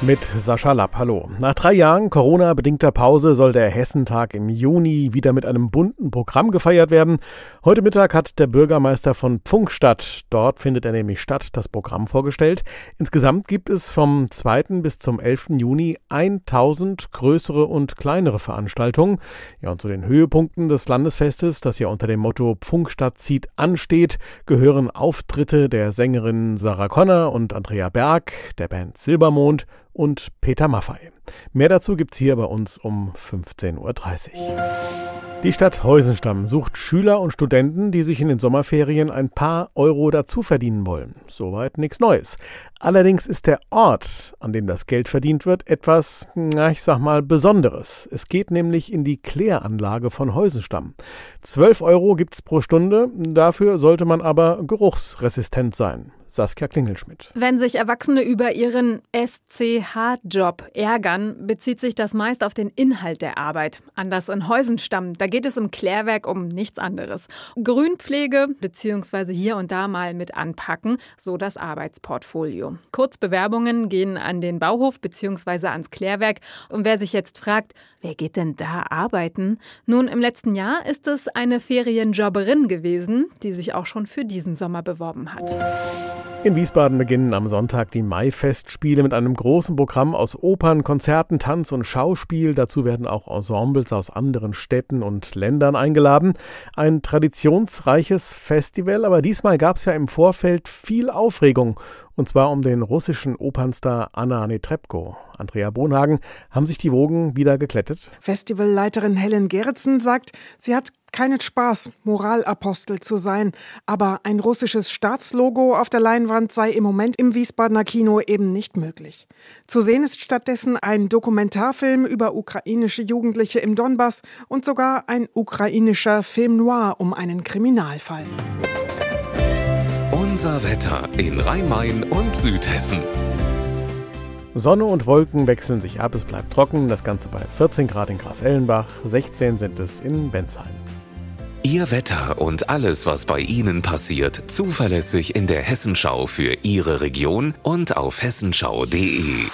Mit Sascha Lapp, hallo. Nach drei Jahren Corona-bedingter Pause soll der Hessentag im Juni wieder mit einem bunten Programm gefeiert werden. Heute Mittag hat der Bürgermeister von Pfungstadt, dort findet er nämlich statt, das Programm vorgestellt. Insgesamt gibt es vom 2. bis zum 11. Juni 1000 größere und kleinere Veranstaltungen. Ja, und zu den Höhepunkten des Landesfestes, das ja unter dem Motto Pfungstadt zieht ansteht, gehören Auftritte der Sängerinnen Sarah Conner und Andrea Berg, der Band Silbermond und Peter Maffei. Mehr dazu gibt's hier bei uns um 15.30 Uhr. Die Stadt Heusenstamm sucht Schüler und Studenten, die sich in den Sommerferien ein paar Euro dazu verdienen wollen. Soweit nichts Neues. Allerdings ist der Ort, an dem das Geld verdient wird, etwas, na, ich sag mal, Besonderes. Es geht nämlich in die Kläranlage von Heusenstamm. 12 Euro gibt's pro Stunde, dafür sollte man aber geruchsresistent sein. Saskia Klingelschmidt. Wenn sich Erwachsene über ihren SCH-Job ärgern, bezieht sich das meist auf den Inhalt der Arbeit. Anders in Heusenstamm, da geht es im Klärwerk um nichts anderes. Grünpflege bzw. hier und da mal mit anpacken, so das Arbeitsportfolio. Kurzbewerbungen gehen an den Bauhof bzw. ans Klärwerk. Und wer sich jetzt fragt, wer geht denn da arbeiten? Nun, im letzten Jahr ist es eine Ferienjobberin gewesen, die sich auch schon für diesen Sommer beworben hat. In Wiesbaden beginnen am Sonntag die Maifestspiele mit einem großen Programm aus Opern, Konzerten, Tanz und Schauspiel. Dazu werden auch Ensembles aus anderen Städten und Ländern eingeladen. Ein traditionsreiches Festival, aber diesmal gab es ja im Vorfeld viel Aufregung. Und zwar um den russischen Opernstar Anna Netrebko. Andrea Bonhagen, haben sich die Wogen wieder geklettet? Festivalleiterin Helen Gerritsen sagt, sie hat keinen Spaß, Moralapostel zu sein, aber ein russisches Staatslogo auf der Leinwand sei im Moment im Wiesbadener Kino eben nicht möglich. Zu sehen ist stattdessen ein Dokumentarfilm über ukrainische Jugendliche im Donbass und sogar ein ukrainischer Film noir um einen Kriminalfall. Unser Wetter in Rhein-Main und Südhessen. Sonne und Wolken wechseln sich ab, es bleibt trocken, das Ganze bei 14 Grad in Gras-Ellenbach, 16 sind es in Bensheim. Ihr Wetter und alles, was bei Ihnen passiert, zuverlässig in der Hessenschau für Ihre Region und auf hessenschau.de.